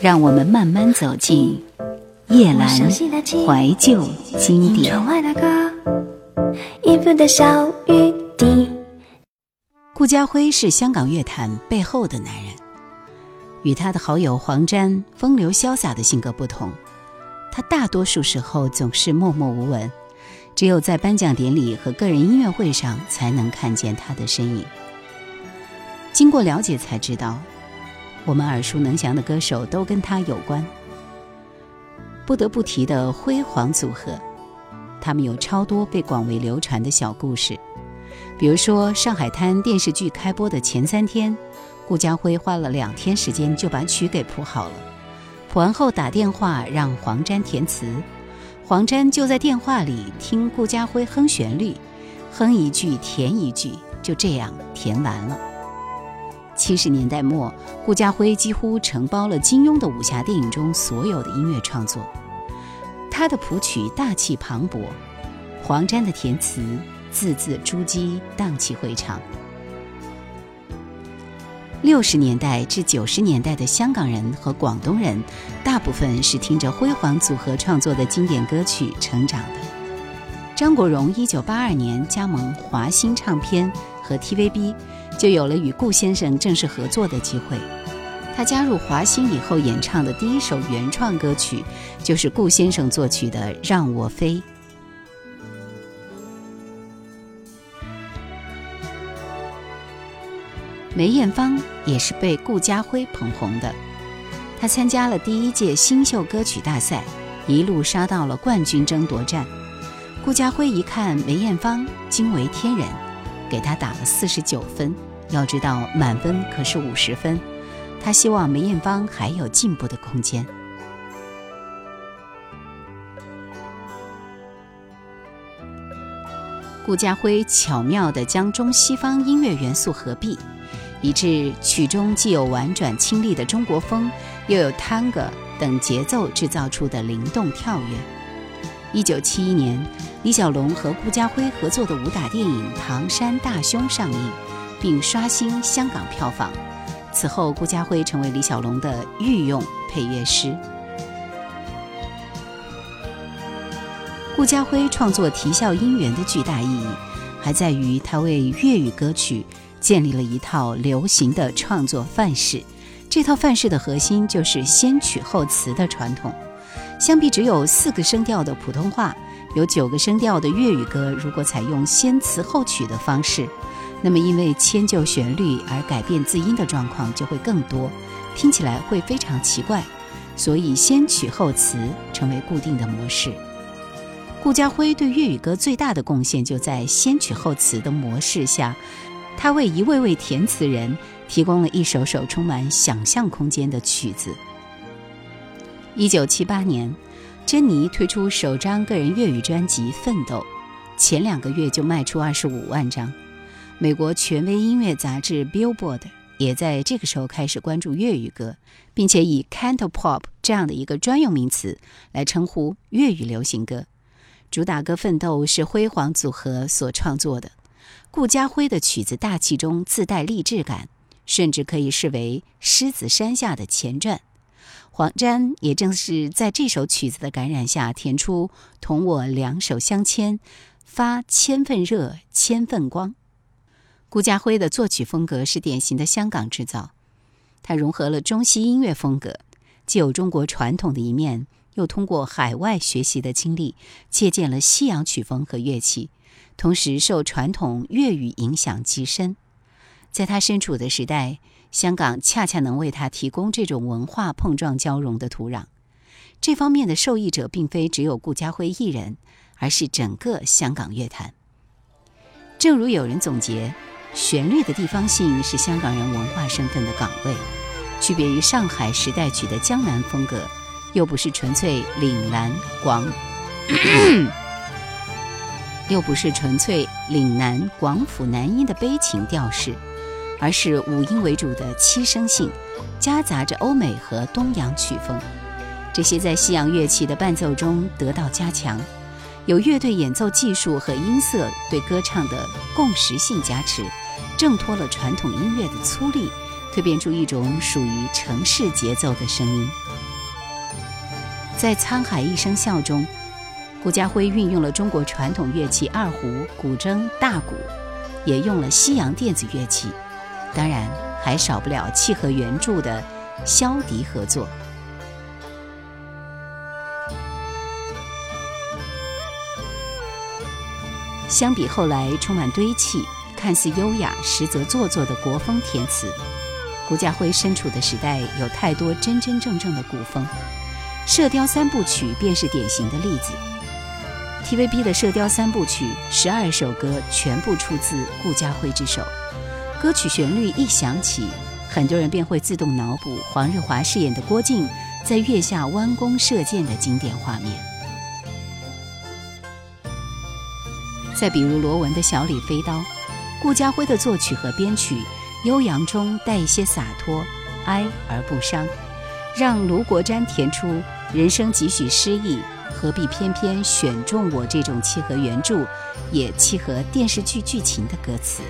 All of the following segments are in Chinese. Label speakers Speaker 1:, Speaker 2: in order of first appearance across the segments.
Speaker 1: 让我们慢慢走进叶阑怀旧经典。顾家辉是香港乐坛背后的男人，与他的好友黄沾风流潇洒的性格不同，他大多数时候总是默默无闻，只有在颁奖典礼和个人音乐会上才能看见他的身影。经过了解才知道。我们耳熟能详的歌手都跟他有关。不得不提的辉煌组合，他们有超多被广为流传的小故事。比如说，《上海滩》电视剧开播的前三天，顾家辉花了两天时间就把曲给谱好了。谱完后打电话让黄沾填词，黄沾就在电话里听顾家辉哼旋律，哼一句填一句，就这样填完了。七十年代末，顾家辉几乎承包了金庸的武侠电影中所有的音乐创作。他的谱曲大气磅礴，黄沾的填词字字珠玑，荡气回肠。六十年代至九十年代的香港人和广东人，大部分是听着辉煌组合创作的经典歌曲成长的。张国荣一九八二年加盟华星唱片和 TVB。就有了与顾先生正式合作的机会。他加入华星以后演唱的第一首原创歌曲，就是顾先生作曲的《让我飞》。梅艳芳也是被顾家辉捧红的，她参加了第一届新秀歌曲大赛，一路杀到了冠军争夺战。顾家辉一看梅艳芳，惊为天人，给她打了四十九分。要知道，满分可是五十分，他希望梅艳芳还有进步的空间。顾家辉巧妙地将中西方音乐元素合璧，以致曲中既有婉转清丽的中国风，又有探戈等节奏制造出的灵动跳跃。一九七一年，李小龙和顾家辉合作的武打电影《唐山大兄》上映。并刷新香港票房。此后，顾家辉成为李小龙的御用配乐师。顾家辉创作《啼笑姻缘》的巨大意义，还在于他为粤语歌曲建立了一套流行的创作范式。这套范式的核心就是先曲后词的传统。相比只有四个声调的普通话，有九个声调的粤语歌，如果采用先词后曲的方式。那么，因为迁就旋律而改变字音的状况就会更多，听起来会非常奇怪，所以先曲后词成为固定的模式。顾家辉对粤语歌最大的贡献就在先曲后词的模式下，他为一位位填词人提供了一首首充满想象空间的曲子。一九七八年，珍妮推出首张个人粤语专辑《奋斗》，前两个月就卖出二十五万张。美国权威音乐杂志 Billboard 也在这个时候开始关注粤语歌，并且以 Cantopop 这样的一个专用名词来称呼粤语流行歌。主打歌《奋斗》是辉煌组合所创作的，顾家辉的曲子大气中自带励志感，甚至可以视为《狮子山下的前传》。黄沾也正是在这首曲子的感染下，填出“同我两手相牵，发千份热，千份光”。顾家辉的作曲风格是典型的香港制造，他融合了中西音乐风格，既有中国传统的一面，又通过海外学习的经历，借鉴了西洋曲风和乐器，同时受传统粤语影响极深。在他身处的时代，香港恰恰能为他提供这种文化碰撞交融的土壤。这方面的受益者并非只有顾家辉一人，而是整个香港乐坛。正如有人总结。旋律的地方性是香港人文化身份的岗位，区别于上海时代曲的江南风格，又不是纯粹岭南广，又不是纯粹岭南广府南音的悲情调式，而是五音为主的七声性，夹杂着欧美和东洋曲风，这些在西洋乐器的伴奏中得到加强。有乐队演奏技术和音色对歌唱的共识性加持，挣脱了传统音乐的粗粝，蜕变出一种属于城市节奏的声音。在《沧海一声笑》中，顾嘉辉运用了中国传统乐器二胡、古筝、大鼓，也用了西洋电子乐器，当然还少不了契合原著的箫笛合作。相比后来充满堆砌、看似优雅，实则做作的国风填词，顾嘉辉身处的时代有太多真真正正的古风。《射雕三部曲》便是典型的例子。TVB 的《射雕三部曲》十二首歌全部出自顾嘉辉之手，歌曲旋律一响起，很多人便会自动脑补黄日华饰演的郭靖在月下弯弓射箭的经典画面。再比如罗文的小李飞刀，顾嘉辉的作曲和编曲，悠扬中带一些洒脱，哀而不伤，让卢国詹填出。人生几许失意，何必偏偏选中我这种契合原著，也契合电视剧剧情的歌词？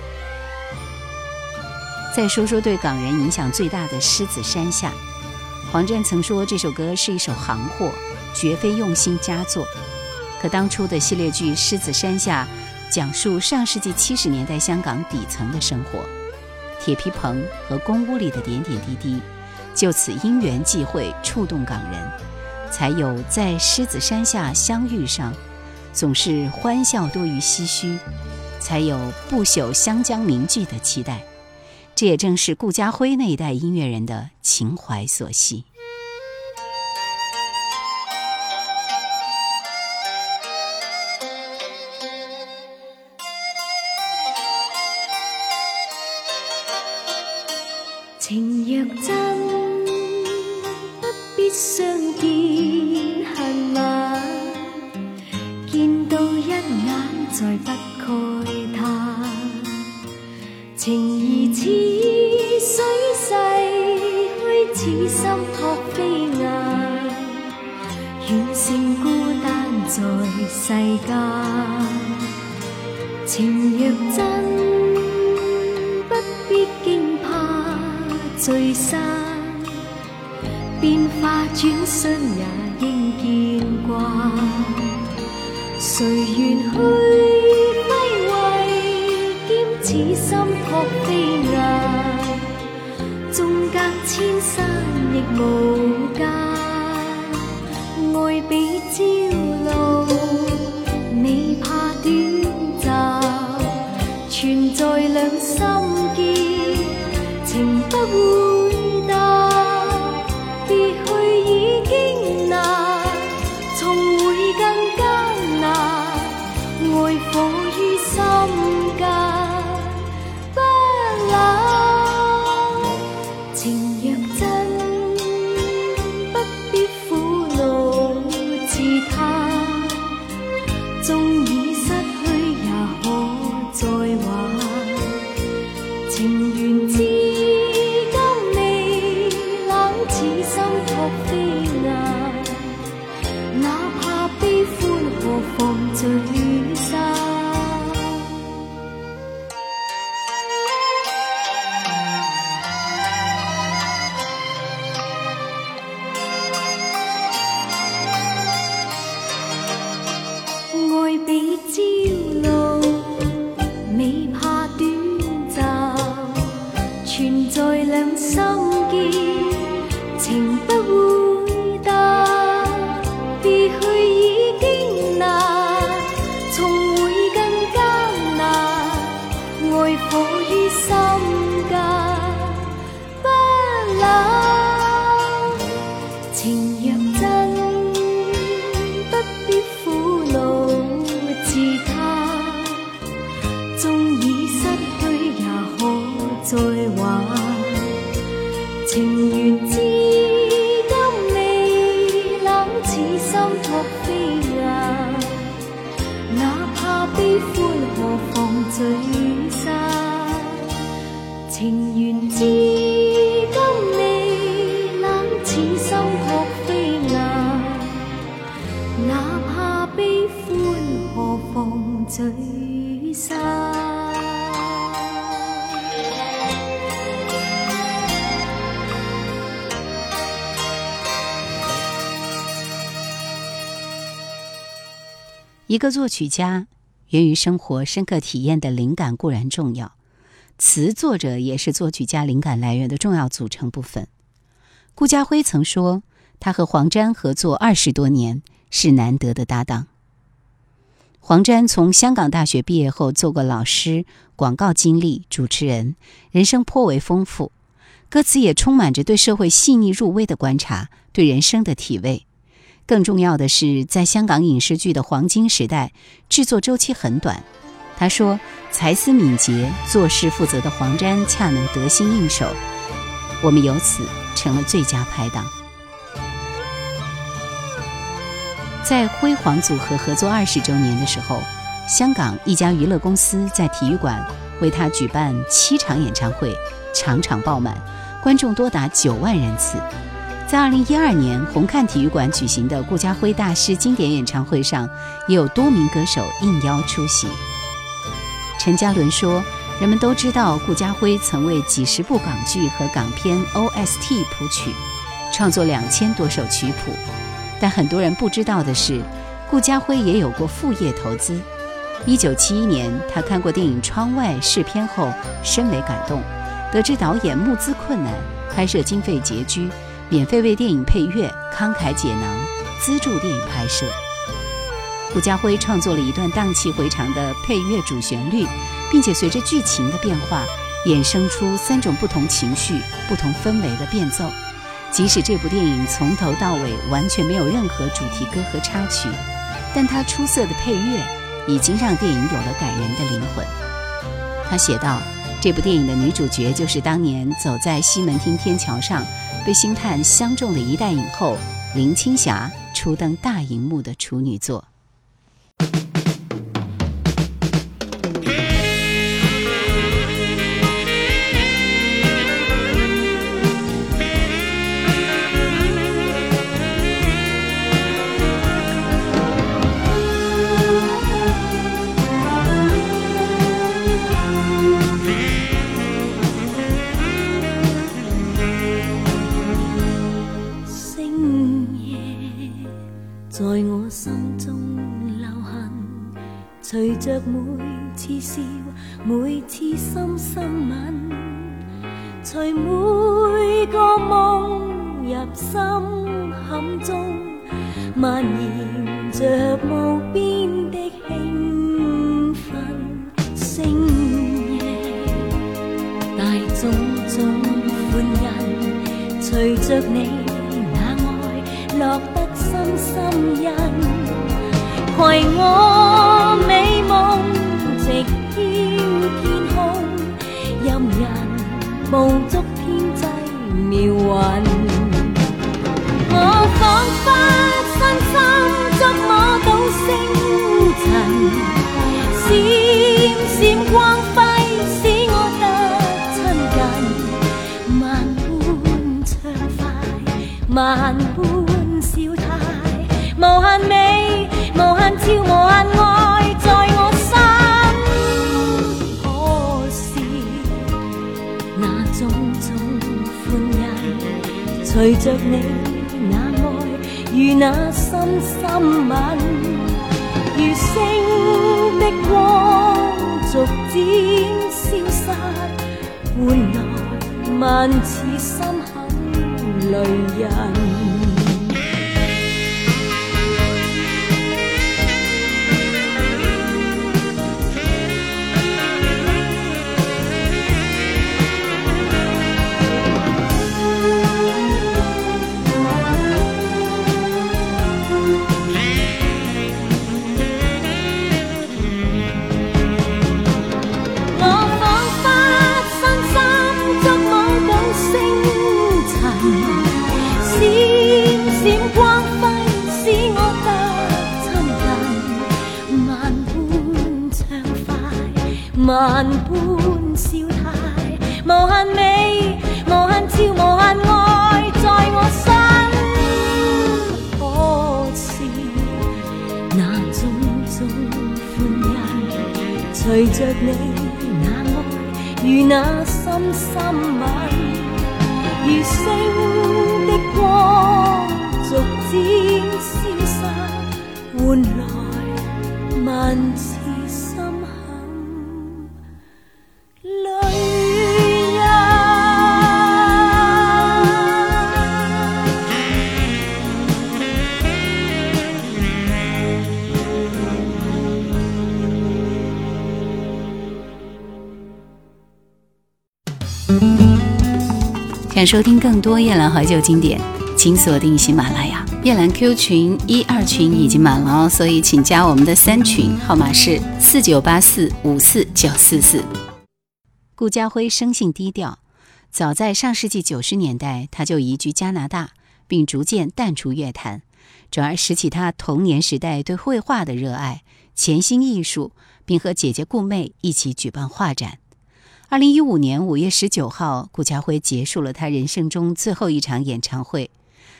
Speaker 1: 再说说对港人影响最大的《狮子山下》，黄沾曾说这首歌是一首行货，绝非用心佳作。可当初的系列剧《狮子山下》，讲述上世纪七十年代香港底层的生活，铁皮棚和公屋里的点点滴滴，就此因缘际会触动港人。才有在狮子山下相遇上，总是欢笑多于唏嘘，才有不朽湘江名句的期待。这也正是顾嘉辉那一代音乐人的情怀所系。
Speaker 2: 情若真，不必相花转身也应见惯。谁愿去挥挥兼此心托飞雁？纵隔千山亦无间，爱比朝露，未怕短暂，存在两心间，情不再挽情缘
Speaker 1: 一个作曲家源于生活深刻体验的灵感固然重要，词作者也是作曲家灵感来源的重要组成部分。顾家辉曾说，他和黄沾合作二十多年是难得的搭档。黄沾从香港大学毕业后做过老师、广告经历、主持人，人生颇为丰富，歌词也充满着对社会细腻入微的观察，对人生的体味。更重要的是，在香港影视剧的黄金时代，制作周期很短。他说：“才思敏捷、做事负责的黄沾，恰能得心应手，我们由此成了最佳拍档。”在辉煌组合合作二十周年的时候，香港一家娱乐公司在体育馆为他举办七场演唱会，场场爆满，观众多达九万人次。在二零一二年红磡体育馆举行的顾嘉辉大师经典演唱会上，也有多名歌手应邀出席。陈嘉伦说：“人们都知道顾嘉辉曾为几十部港剧和港片 OST 谱曲，创作两千多首曲谱。但很多人不知道的是，顾嘉辉也有过副业投资。一九七一年，他看过电影《窗外》试片后，深为感动，得知导演募资困难，拍摄经费拮据。”免费为电影配乐，慷慨解囊，资助电影拍摄。顾家辉创作了一段荡气回肠的配乐主旋律，并且随着剧情的变化，衍生出三种不同情绪、不同氛围的变奏。即使这部电影从头到尾完全没有任何主题歌和插曲，但他出色的配乐已经让电影有了感人的灵魂。他写道：“这部电影的女主角就是当年走在西门町天桥上。”被星探相中的一代影后林青霞初登大荧幕的处女作。
Speaker 2: 在我心中留痕，随着每次笑，每次深深吻，随每个梦入心坎中，蔓延着无边的兴奋。星夜大种种欢欣，随着你心印携我美梦直飘天空。任人梦足天际妙云我仿佛身心捉摸到星辰闪闪光辉使我得亲近万般畅快随着你那爱如那深深吻，如星的光逐渐消失，换来万次心狠泪人。万般笑态，无限美，无限俏，无限爱，在我心。可是那种种欢欣，随着你那爱与那深深吻，如星的光逐渐消失，换来万
Speaker 1: 想收听更多夜兰怀旧经典，请锁定喜马拉雅。夜兰 Q 群一二群已经满了哦，所以请加我们的三群，号码是四九八四五四九四四。顾家辉生性低调，早在上世纪九十年代，他就移居加拿大，并逐渐淡出乐坛，转而拾起他童年时代对绘画的热爱，潜心艺术，并和姐姐顾媚一起举办画展。二零一五年五月十九号，顾家辉结束了他人生中最后一场演唱会，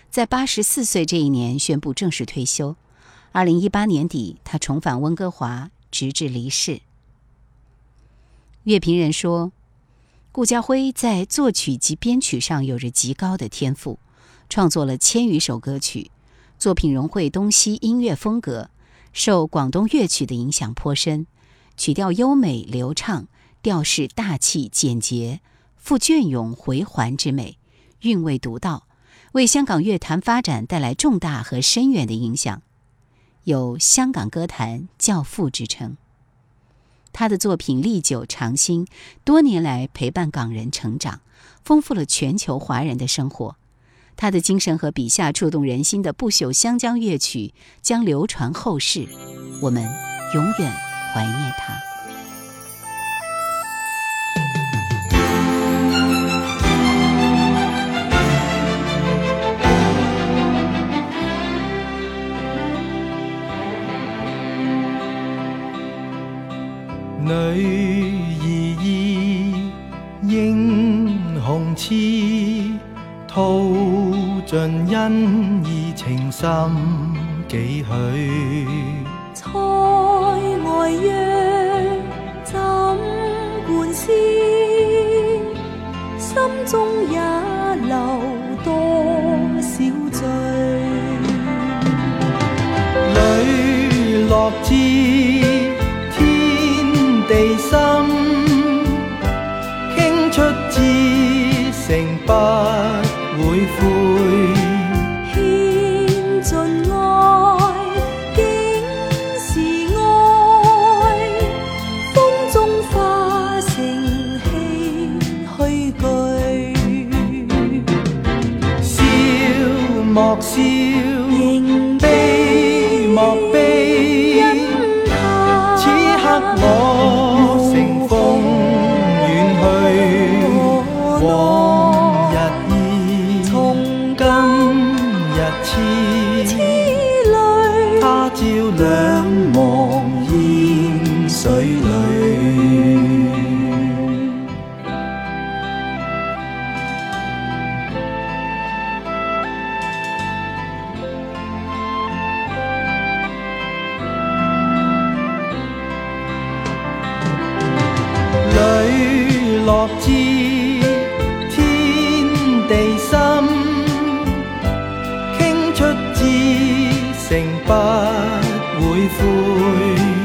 Speaker 1: 在八十四岁这一年宣布正式退休。二零一八年底，他重返温哥华，直至离世。乐评人说，顾家辉在作曲及编曲上有着极高的天赋，创作了千余首歌曲，作品融汇东西音乐风格，受广东乐曲的影响颇深，曲调优美流畅。调式大气简洁，富隽永回环之美，韵味独到，为香港乐坛发展带来重大和深远的影响，有“香港歌坛教父”之称。他的作品历久常新，多年来陪伴港人成长，丰富了全球华人的生活。他的精神和笔下触动人心的不朽湘江乐曲将流传后世，我们永远怀念他。
Speaker 3: 心几许？
Speaker 2: 塞外约怎灌思？心中也留多少醉？
Speaker 3: 磊落知。
Speaker 2: 不会
Speaker 3: 灰